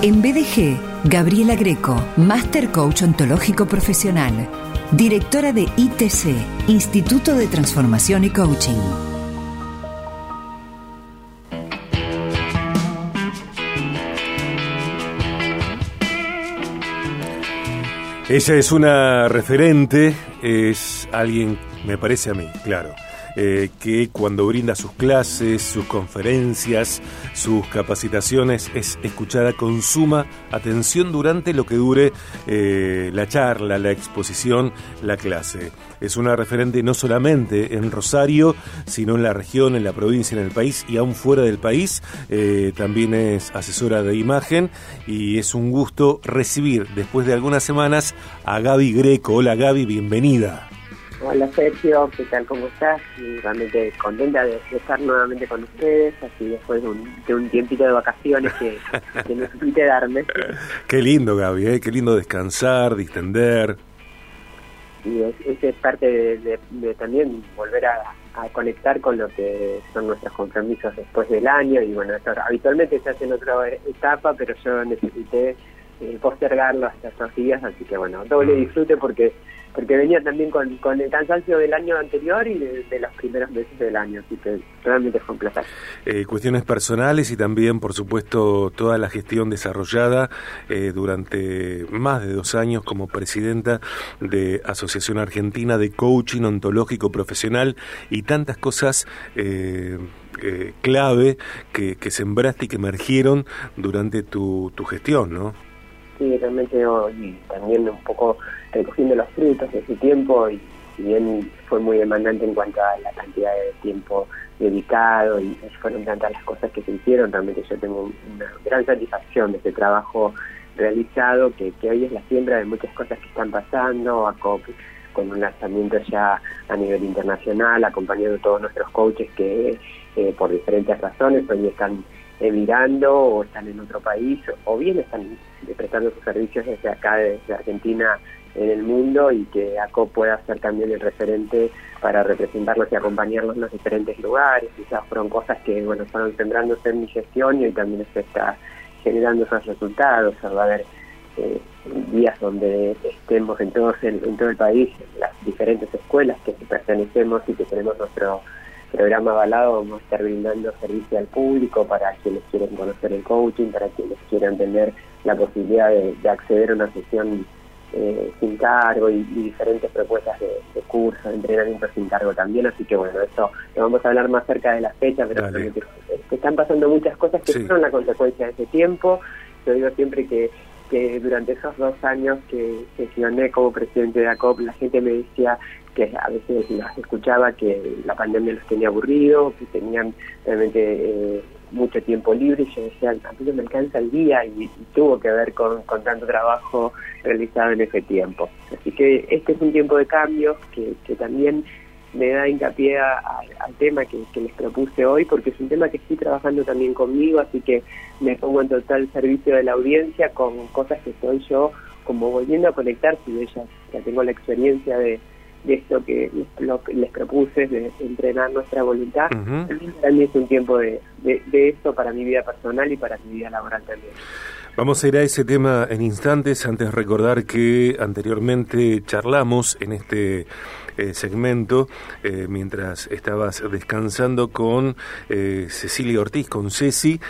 En BDG, Gabriela Greco, Master Coach Ontológico Profesional, directora de ITC, Instituto de Transformación y Coaching. Ella es una referente, es alguien, me parece a mí, claro, eh, que cuando brinda sus clases, sus conferencias, sus capacitaciones, es escuchada con suma atención durante lo que dure eh, la charla, la exposición, la clase. Es una referente no solamente en Rosario, sino en la región, en la provincia, en el país y aún fuera del país. Eh, también es asesora de imagen y es un gusto recibir después de algunas semanas a Gaby Greco. Hola Gaby, bienvenida. Hola Sergio, ¿qué tal? ¿Cómo estás? Realmente contenta de, estar nuevamente con ustedes, así después de un, tiempito de vacaciones que, que necesité darme. Qué lindo Gaby, ¿eh? qué lindo descansar, distender. Y es, es parte de, también volver a, conectar con lo que son nuestros compromisos después del año y bueno, esto habitualmente se hace en otra etapa, pero yo necesité eh, postergarlo hasta estos días, así que bueno, doble mm. disfrute porque porque venía también con, con el cansancio del año anterior y de, los primeros meses del año, así que realmente fue un placer. Eh, cuestiones personales y también, por supuesto, toda la gestión desarrollada eh, durante más de dos años como presidenta de Asociación Argentina de Coaching Ontológico Profesional y tantas cosas. Eh, clave que, que sembraste y que emergieron durante tu, tu gestión, ¿no? Sí, realmente y también un poco recogiendo los frutos de ese tiempo y si bien fue muy demandante en cuanto a la cantidad de tiempo dedicado y fueron tantas las cosas que se hicieron, realmente yo tengo una gran satisfacción de ese trabajo realizado que, hoy es la siembra de muchas cosas que están pasando, a con un lanzamiento ya a nivel internacional, acompañando a todos nuestros coaches que eh, por diferentes razones hoy están emigrando o están en otro país o bien están prestando sus servicios desde acá, desde Argentina en el mundo y que ACO pueda ser también el referente para representarlos y acompañarlos en los diferentes lugares. Quizás fueron cosas que bueno fueron centrándose en mi gestión y hoy también se está generando esos resultados. va a haber eh, días donde estemos en, todos en todo el país, las diferentes escuelas que pertenecemos y que tenemos nuestro programa avalado vamos a estar brindando servicio al público para quienes quieren conocer el coaching, para quienes quieran tener la posibilidad de, acceder a una sesión eh, sin cargo y, diferentes propuestas de, cursos, de entrenamiento sin cargo también, así que bueno, eso lo vamos a hablar más cerca de la fecha, pero que, están pasando muchas cosas que son la consecuencia de ese tiempo. Yo digo siempre que que durante esos dos años que gestioné como presidente de ACOP, la gente me decía que a veces los escuchaba que la pandemia los tenía aburridos, que tenían realmente eh, mucho tiempo libre y yo decía, a mí no me alcanza el día y, tuvo que ver con, tanto trabajo realizado en ese tiempo. Así que este es un tiempo de cambios que, también me da hincapié al tema que, les propuse hoy, porque es un tema que estoy trabajando también conmigo, así que me pongo en total servicio de la audiencia con cosas que soy yo como volviendo a conectar, si ella ya tengo la experiencia de, de esto que lo les propuse, de entrenar nuestra voluntad. También es un tiempo de, de, de esto para mi vida personal y para mi vida laboral también. Vamos a ir a ese tema en instantes, antes de recordar que anteriormente charlamos en este eh, segmento eh, mientras estabas descansando con eh, Cecilia Ortiz, con Ceci,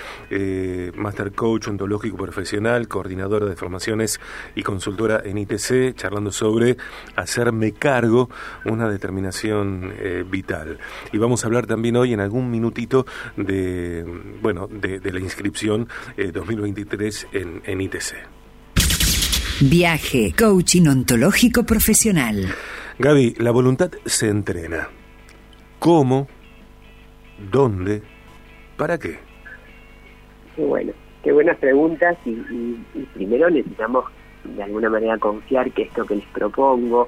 Master Coach Ontológico Profesional, coordinadora de formaciones y consultora en ITC, charlando sobre hacerme cargo, una determinación vital. Y vamos a hablar también hoy en algún minutito de, bueno, de, la inscripción 2023 en, en ITC. Viaje, coaching ontológico profesional. Gaby, la voluntad se entrena. ¿Cómo? ¿Dónde? ¿Para qué? Qué bueno, qué buenas preguntas y, primero necesitamos de alguna manera confiar que esto que les propongo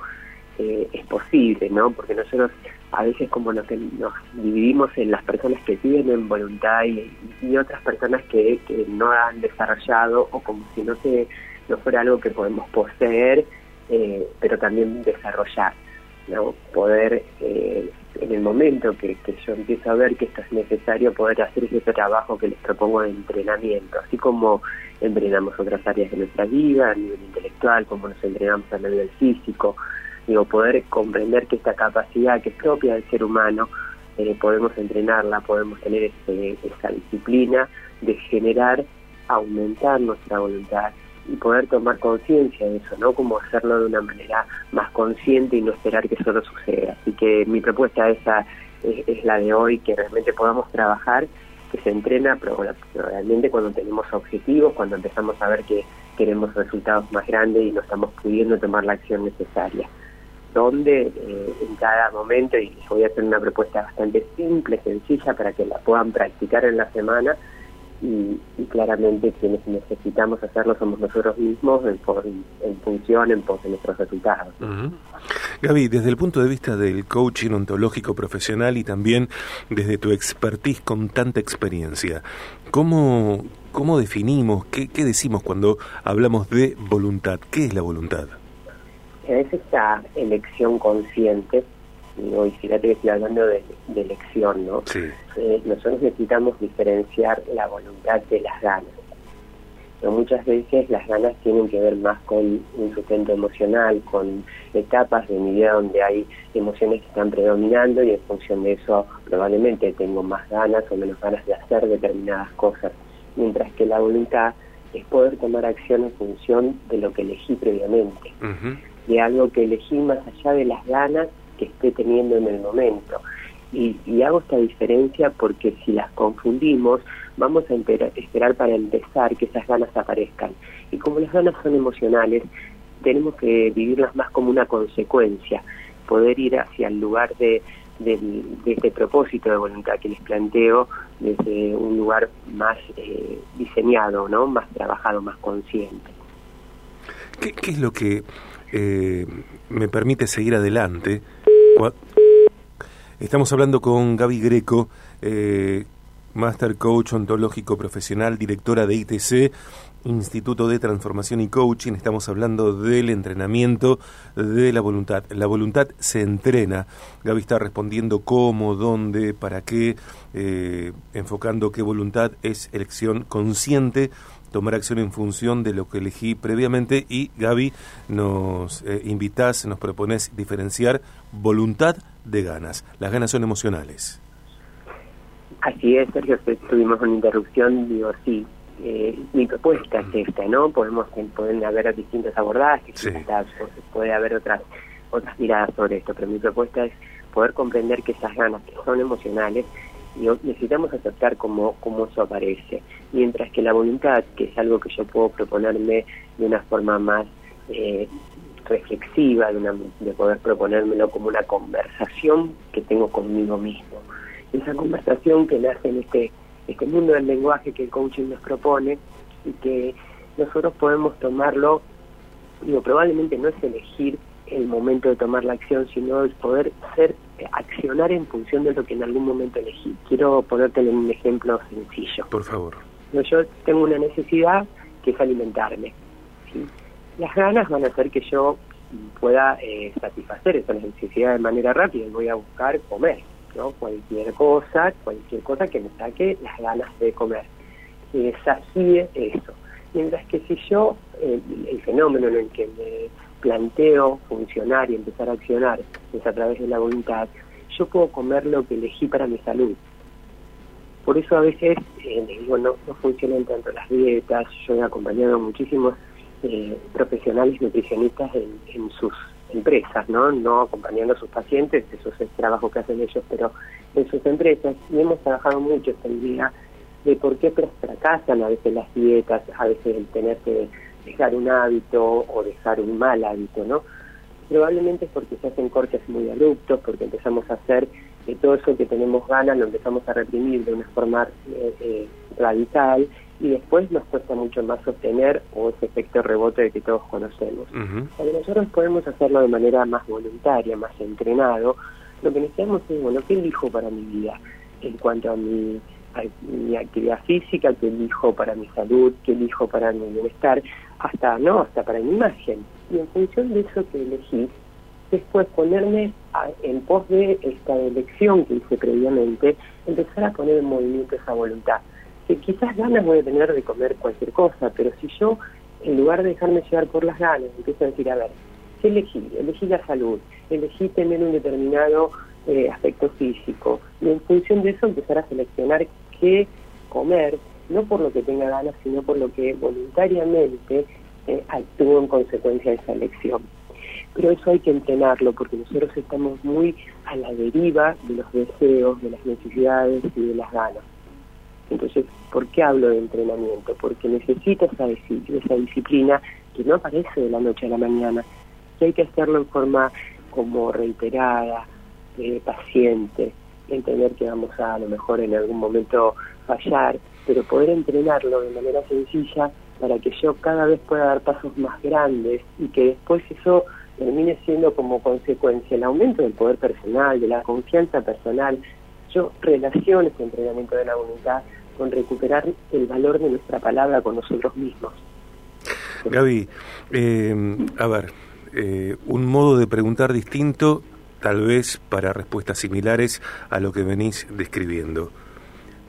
eh, es posible, ¿no? Porque nosotros a veces como nos, nos dividimos en las personas que tienen voluntad y, otras personas que, que, no han desarrollado o como si no se no fuera algo que podemos poseer eh, pero también desarrollar. poder, eh, en el momento que, yo empiezo a ver que esto es necesario, poder hacer ese trabajo que les propongo de entrenamiento, así como entrenamos otras áreas de nuestra vida, a nivel intelectual, como nos entrenamos a nivel físico, digo, poder comprender que esta capacidad que es propia del ser humano, eh, podemos entrenarla, podemos tener ese, esa disciplina de generar, aumentar nuestra voluntad, y poder tomar conciencia de eso, ¿no? Como hacerlo de una manera más consciente y no esperar que solo suceda. Así que mi propuesta esa es, la de hoy, que realmente podamos trabajar, que se entrena, pero, realmente cuando tenemos objetivos, cuando empezamos a ver que queremos resultados más grandes y no estamos pudiendo tomar la acción necesaria. Donde eh, en cada momento, y voy a hacer una propuesta bastante simple, sencilla, para que la puedan practicar en la semana, y, claramente quienes necesitamos hacerlo somos nosotros mismos en, en función, en pos de nuestros resultados. Gaby, desde el punto de vista del coaching ontológico profesional y también desde tu expertise con tanta experiencia, ¿cómo, cómo definimos, qué, qué decimos cuando hablamos de voluntad? ¿Qué es la voluntad? Es esta elección consciente y fíjate que estoy hablando de, elección, ¿no? Eh, nosotros necesitamos diferenciar la voluntad de las ganas. Pero muchas veces las ganas tienen que ver más con un sustento emocional, con etapas de mi vida donde hay emociones que están predominando y en función de eso probablemente tengo más ganas o menos ganas de hacer determinadas cosas. Mientras que la voluntad es poder tomar acción en función de lo que elegí previamente, de algo que elegí más allá de las ganas que esté teniendo en el momento. Y, hago esta diferencia porque si las confundimos, vamos a esperar para empezar que esas ganas aparezcan. Y como las ganas son emocionales, tenemos que vivirlas más como una consecuencia, poder ir hacia el lugar de, este propósito de voluntad que les planteo desde un lugar más eh, diseñado, ¿no? más trabajado, más consciente. ¿Qué, qué es lo que eh, me permite seguir adelante Estamos hablando con Gaby Greco, eh, Master Coach Ontológico Profesional, directora de ITC, Instituto de Transformación y Coaching. Estamos hablando del entrenamiento de la voluntad. La voluntad se entrena. Gaby está respondiendo cómo, dónde, para qué, eh, enfocando que voluntad es elección consciente tomar acción en función de lo que elegí previamente y Gaby nos eh, invitas, nos propones diferenciar voluntad de ganas. Las ganas son emocionales. Así es, Sergio, tuvimos una interrupción, digo, sí, eh, mi propuesta es esta, ¿no? Podemos, pueden haber distintas abordajes, puede haber otras, otras miradas sobre esto, pero mi propuesta es poder comprender que esas ganas que son emocionales necesitamos aceptar cómo, cómo eso aparece. Mientras que la voluntad, que es algo que yo puedo proponerme de una forma más eh, reflexiva, de, una, de poder proponérmelo como una conversación que tengo conmigo mismo. Esa conversación que nace en este, este mundo del lenguaje que el coaching nos propone y que nosotros podemos tomarlo, digo, probablemente no es elegir el momento de tomar la acción, sino el poder ser, en función de lo que en algún momento elegí. Quiero ponerte un ejemplo sencillo. Por favor. Yo tengo una necesidad que es alimentarme. Las ganas van a hacer que yo pueda eh, satisfacer esa necesidad de manera rápida y voy a buscar comer, ¿no? Cualquier cosa, cualquier cosa que me saque las ganas de comer. Y desafíe eso. Mientras que si yo, el fenómeno en el que me planteo funcionar y empezar a accionar es a través de la voluntad, yo puedo comer lo que elegí para mi salud. Por eso a veces, eh, digo, no, funcionan tanto las dietas, yo he acompañado a muchísimos eh, profesionales nutricionistas en, sus empresas, ¿no? No acompañando a sus pacientes, eso es el trabajo que hacen ellos, pero en sus empresas, y hemos trabajado mucho esta idea de por qué fracasan a veces las dietas, a veces el tener que dejar un hábito o dejar un mal hábito, ¿no? Probablemente es porque se hacen cortes muy abruptos, porque empezamos a hacer que todo eso que tenemos ganas lo empezamos a reprimir de una forma eh, eh, radical y después nos cuesta mucho más obtener o ese efecto rebote que todos conocemos. Uh nosotros podemos hacerlo de manera más voluntaria, más entrenado, lo que necesitamos es, bueno, ¿qué elijo para mi vida? En cuanto a mi mi actividad física, que elijo para mi salud, que elijo para mi bienestar, hasta no, hasta para mi imagen. Y en función de eso que elegí, después ponerme en pos de esta elección que hice previamente, empezar a poner en movimiento esa voluntad. Que quizás ganas voy a tener de comer cualquier cosa, pero si yo, en lugar de dejarme llevar por las ganas, empiezo a decir, a ver, ¿qué elegí? Elegí la salud, elegí tener un determinado eh, aspecto físico, y en función de eso empezar a seleccionar qué comer, no por lo que tenga ganas, sino por lo que voluntariamente eh, actúo en consecuencia de esa elección pero eso hay que entrenarlo porque nosotros estamos muy a la deriva de los deseos, de las necesidades y de las ganas. Entonces, ¿por qué hablo de entrenamiento? Porque necesita esa, esa disciplina que no aparece de la noche a la mañana, que hay que hacerlo en forma como reiterada, eh, paciente, entender que vamos a a lo mejor en algún momento fallar, pero poder entrenarlo de manera sencilla para que yo cada vez pueda dar pasos más grandes y que después eso termine siendo como consecuencia el aumento del poder personal, de la confianza personal. Yo relaciono este entrenamiento de la voluntad con recuperar el valor de nuestra palabra con nosotros mismos. Gaby, eh, a ver, eh, un modo de preguntar distinto, tal vez para respuestas similares a lo que venís describiendo.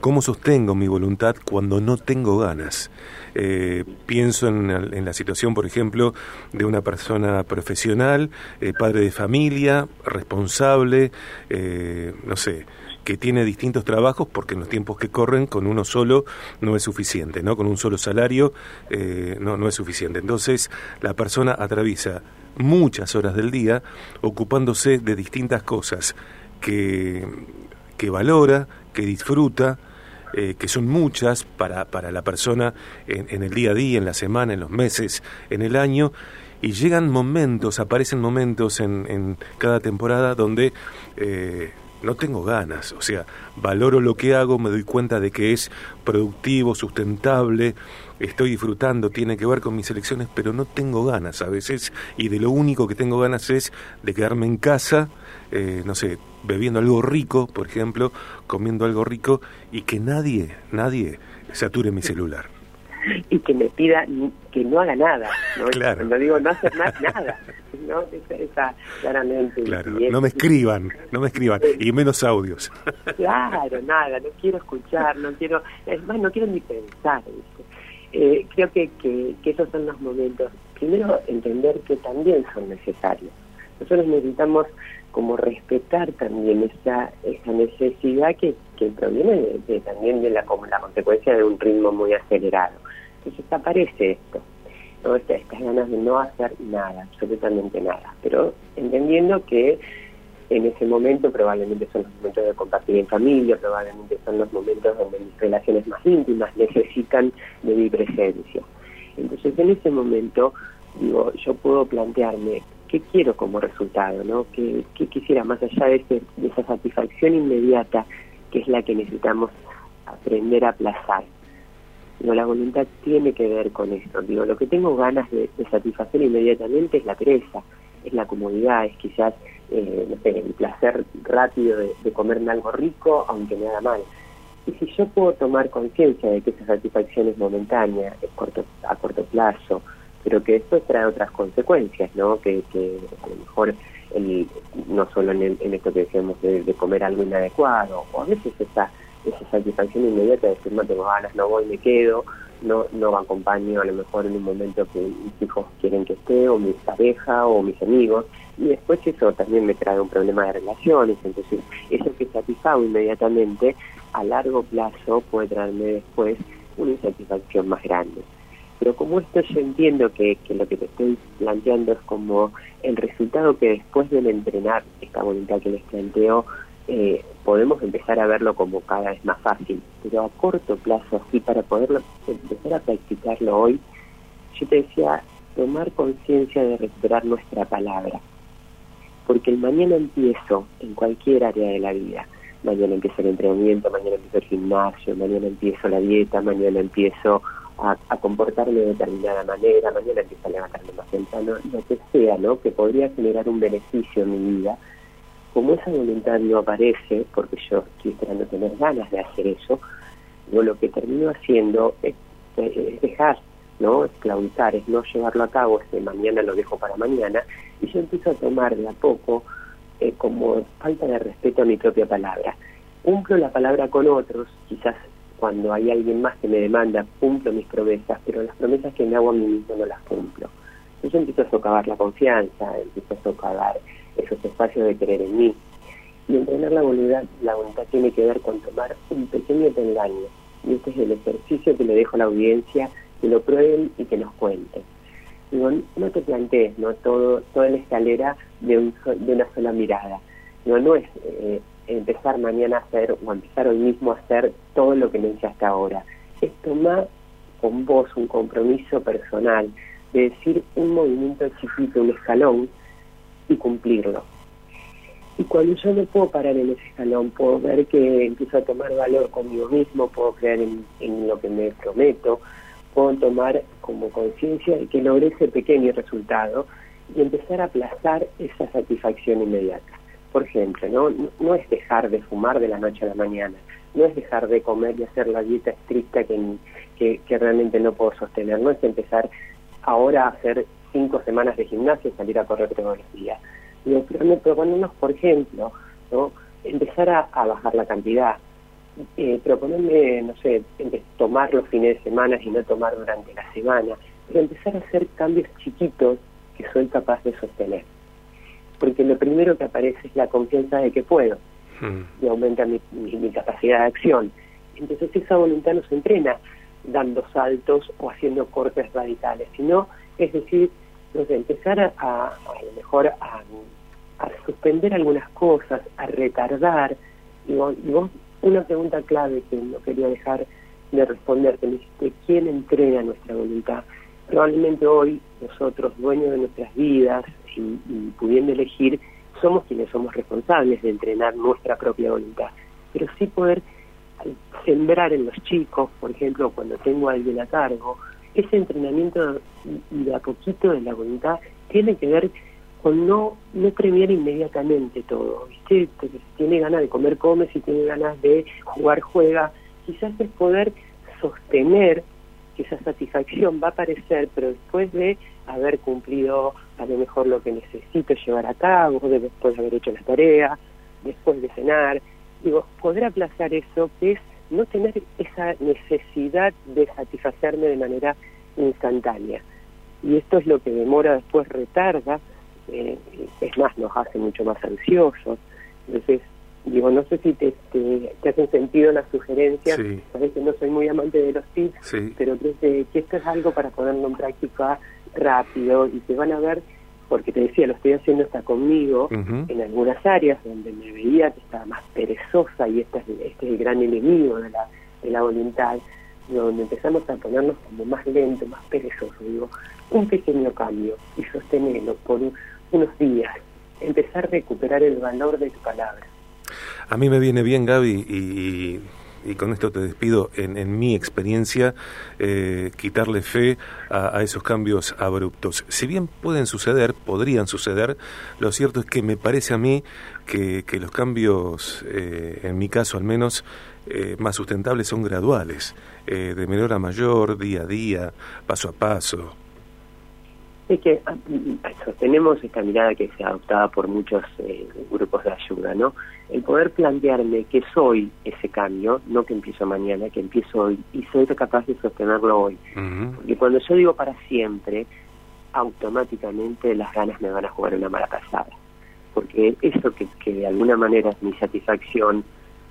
¿Cómo sostengo mi voluntad cuando no tengo ganas? Eh, pienso en, la situación, por ejemplo, de una persona profesional, eh, padre de familia, responsable, eh, no sé, que tiene distintos trabajos porque en los tiempos que corren con uno solo no es suficiente, ¿no? Con un solo salario no, no es suficiente. Entonces la persona atraviesa muchas horas del día ocupándose de distintas cosas que, que valora, que disfruta, eh, que son muchas para, para la persona en, el día a día, en la semana, en los meses, en el año, y llegan momentos, aparecen momentos en, en cada temporada donde eh, no tengo ganas, o sea, valoro lo que hago, me doy cuenta de que es productivo, sustentable, estoy disfrutando, tiene que ver con mis elecciones, pero no tengo ganas a veces, y de lo único que tengo ganas es de quedarme en casa, eh, no sé, bebiendo algo rico, por ejemplo, comiendo algo rico, y que nadie, nadie sature mi celular. Y que me pida que no haga nada, ¿no? Claro. Cuando digo no hacer nada, ¿no? Esa, claramente. Claro, no me escriban, no me escriban, y menos audios. Claro, nada, no quiero escuchar, no quiero, es más, no quiero ni pensar, eh, creo que, que, que esos son los momentos, primero entender que también son necesarios. Nosotros necesitamos como respetar también esa, esa necesidad que, que proviene de, también de la, como la consecuencia de un ritmo muy acelerado. Entonces aparece esto, ¿no? estas ganas de no hacer nada, absolutamente nada, pero entendiendo que en ese momento probablemente son los momentos de compartir en familia, probablemente son los momentos donde mis relaciones más íntimas necesitan de mi presencia. Entonces en ese momento, digo, yo puedo plantearme qué quiero como resultado, ¿no? ¿Qué, quisiera más allá de, de esa satisfacción inmediata que es la que necesitamos aprender a aplazar? Digo, la voluntad tiene que ver con esto. Digo, lo que tengo ganas de, satisfacer inmediatamente es la pereza, es la comodidad, es quizás eh, no el placer rápido de, de comerme algo rico, aunque me haga mal. Y si yo puedo tomar conciencia de que esa satisfacción es momentánea, es corto, a corto plazo, pero que esto trae otras consecuencias, ¿no? Que, que a lo mejor el, no solo en, en, esto que decíamos de, comer algo inadecuado, o a veces esa, esa satisfacción inmediata de decir no tengo ganas, no voy, me quedo, no, no acompaño a lo mejor en un momento que mis hijos quieren que esté, o mi pareja, o mis amigos, y después eso también me trae un problema de relaciones, entonces eso que satisfago inmediatamente, a largo plazo puede traerme después una insatisfacción más grande. Pero como esto yo entiendo que, lo que te estoy planteando es como el resultado que después del entrenar esta voluntad que les planteo, eh, podemos empezar a verlo como cada vez más fácil. Pero a corto plazo, así para poderlo empezar a practicarlo hoy, yo te decía, tomar conciencia de recuperar nuestra palabra. Porque el mañana empiezo en cualquier área de la vida. Mañana empiezo el entrenamiento, mañana empiezo el gimnasio, mañana empiezo la dieta, mañana empiezo a, comportarme de determinada manera, mañana empiezo a levantarme más temprano, lo que sea, ¿no? Que podría generar un beneficio en mi vida. Como esa voluntad no aparece, porque yo estoy esperando tener ganas de hacer eso, yo lo que termino haciendo es, dejar, ¿no? Es claudicar, es no llevarlo a cabo, este mañana lo dejo para mañana, y yo empiezo a tomar de a poco eh, como falta de respeto a mi propia palabra. Cumplo la palabra con otros, quizás cuando hay alguien más que me demanda, cumplo mis promesas, pero las promesas que me hago a mí mismo no las cumplo. Entonces empiezo a socavar la confianza, empiezo a socavar esos espacios de creer en mí. Y entrenar la voluntad, la voluntad tiene que ver con tomar un pequeño peldaño. Y este es el ejercicio que le dejo a la audiencia, que lo prueben y que nos cuenten. Digo, no te plantees ¿no? Todo, toda la escalera de, un, de una sola mirada. No, no es eh, empezar mañana a hacer o empezar hoy mismo a hacer todo lo que me hice hasta ahora. Es tomar con vos un compromiso personal de decir un movimiento chiquito, un escalón, y cumplirlo. Y cuando yo me puedo parar en ese escalón, puedo ver que empiezo a tomar valor conmigo mismo, puedo creer en, lo que me prometo, puedo tomar como conciencia de que logré ese pequeño resultado y empezar a aplazar esa satisfacción inmediata. Por ejemplo, ¿no? no es dejar de fumar de la noche a la mañana, no es dejar de comer y hacer la dieta estricta que, que, realmente no puedo sostener, no es empezar ahora a hacer cinco semanas de gimnasio y salir a correr todos los días. Pero proponernos, por ejemplo, ¿no? empezar a, bajar la cantidad, eh, proponerme, no sé, tomar los fines de semana y no tomar durante la semana, pero empezar a hacer cambios chiquitos que soy capaz de sostener. Porque lo primero que aparece es la confianza de que puedo hmm. y aumenta mi, mi, capacidad de acción. Entonces esa voluntad no se entrena dando saltos o haciendo cortes radicales, sino, es decir, empezar a, a, lo mejor a, suspender algunas cosas, a retardar. Y vos, una pregunta clave que no quería dejar de responderte, me dijiste, ¿quién entrena nuestra voluntad? Probablemente hoy nosotros, dueños de nuestras vidas y, y pudiendo elegir, somos quienes somos responsables de entrenar nuestra propia voluntad, pero sí poder sembrar en los chicos, por ejemplo, cuando tengo a alguien a cargo, ese entrenamiento de a poquito de la voluntad tiene que ver con no, no premiar inmediatamente todo, ¿viste? Si tiene ganas de comer, come, si tiene ganas de jugar, juega. Quizás es poder sostener que esa satisfacción va a aparecer, pero después de haber cumplido a lo mejor lo que necesito llevar a cabo, después de haber hecho las tareas, después de cenar. Digo, poder aplazar eso que es no tener esa necesidad de satisfacerme de manera instantánea. Y esto es lo que demora, después retarda, eh, es más, nos hace mucho más ansiosos. Entonces, digo, no sé si te, te, hacen sentido las sugerencias, a veces no soy muy amante de los tips, pero creo que, que, esto es algo para ponerlo en práctica rápido y que van a ver porque te decía, lo estoy haciendo hasta conmigo en algunas áreas donde me veía que estaba más perezosa y este es, este es el gran enemigo de la, de la voluntad, donde empezamos a ponernos como más lento, más perezoso, digo, un pequeño cambio y sostenerlo por unos días, empezar a recuperar el valor de tu palabra. A mí me viene bien, Gaby, y y con esto te despido, en, mi experiencia, eh, quitarle fe a, esos cambios abruptos. Si bien pueden suceder, podrían suceder, lo cierto es que me parece a mí que, los cambios, eh, en mi caso al menos, eh, más sustentables son graduales, de menor a mayor, día a día, paso a paso. Es que ah, sostenemos esta mirada que se ha adoptada por muchos grupos de ayuda, ¿no? el poder plantearme que soy ese cambio, no que empiezo mañana, que empiezo hoy, y soy capaz de sostenerlo hoy. Porque cuando yo digo para siempre, automáticamente las ganas me van a jugar una mala pasada. Porque eso que, que de alguna manera es mi satisfacción,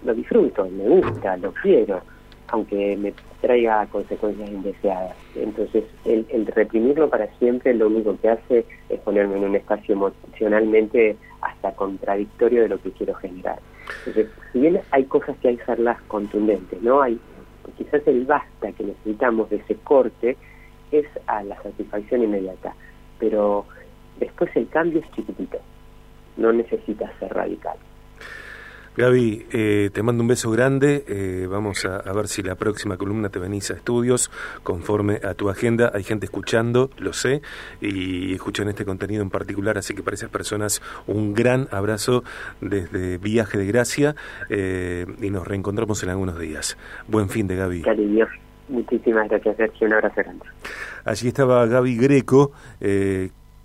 lo disfruto, me gusta, lo quiero, aunque me traiga consecuencias indeseadas. Entonces, el, el reprimirlo para siempre lo único que hace es ponerme en un espacio emocionalmente hasta contradictorio de lo que quiero generar. Entonces, si bien hay cosas que hay que hacerlas contundentes, ¿no? Hay quizás el basta que necesitamos de ese corte es a la satisfacción inmediata, pero después el cambio es chiquitito, no necesita ser radical. Gaby, eh, te mando un beso grande. Eh, vamos a, ver si la próxima columna te venís a estudios conforme a tu agenda. Hay gente escuchando, lo sé, y escuchan este contenido en particular, así que para esas personas un gran abrazo desde Viaje de Gracia eh, y nos reencontramos en algunos días. Buen fin de Gaby. Cariño. Muchísimas gracias, Sergio. Un abrazo grande. Allí estaba Gaby Greco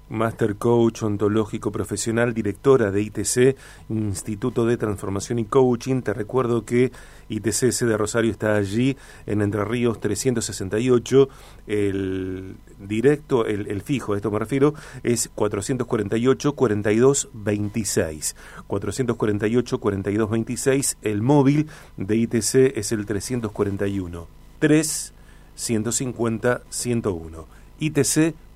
Master Coach Ontológico Profesional, directora de ITC, Instituto de Transformación y Coaching. Te recuerdo que ITC de Rosario está allí en Entre Ríos 368. El directo, el, fijo, a esto me refiero, es 448 42 26. 448 42 26. El móvil de ITC es el 341 3 150 101.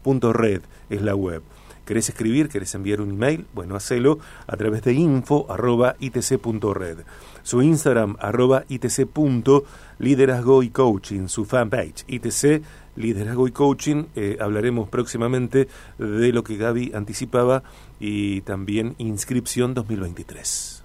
ITC.red es la web. ¿Querés escribir? ¿Querés enviar un email? Bueno, hacelo a través de info arroba itc.red. Su Instagram arroba itc. Liderazgo y Coaching, su fanpage ITC Liderazgo y Coaching. Eh, hablaremos próximamente de lo que Gaby anticipaba y también inscripción 2023.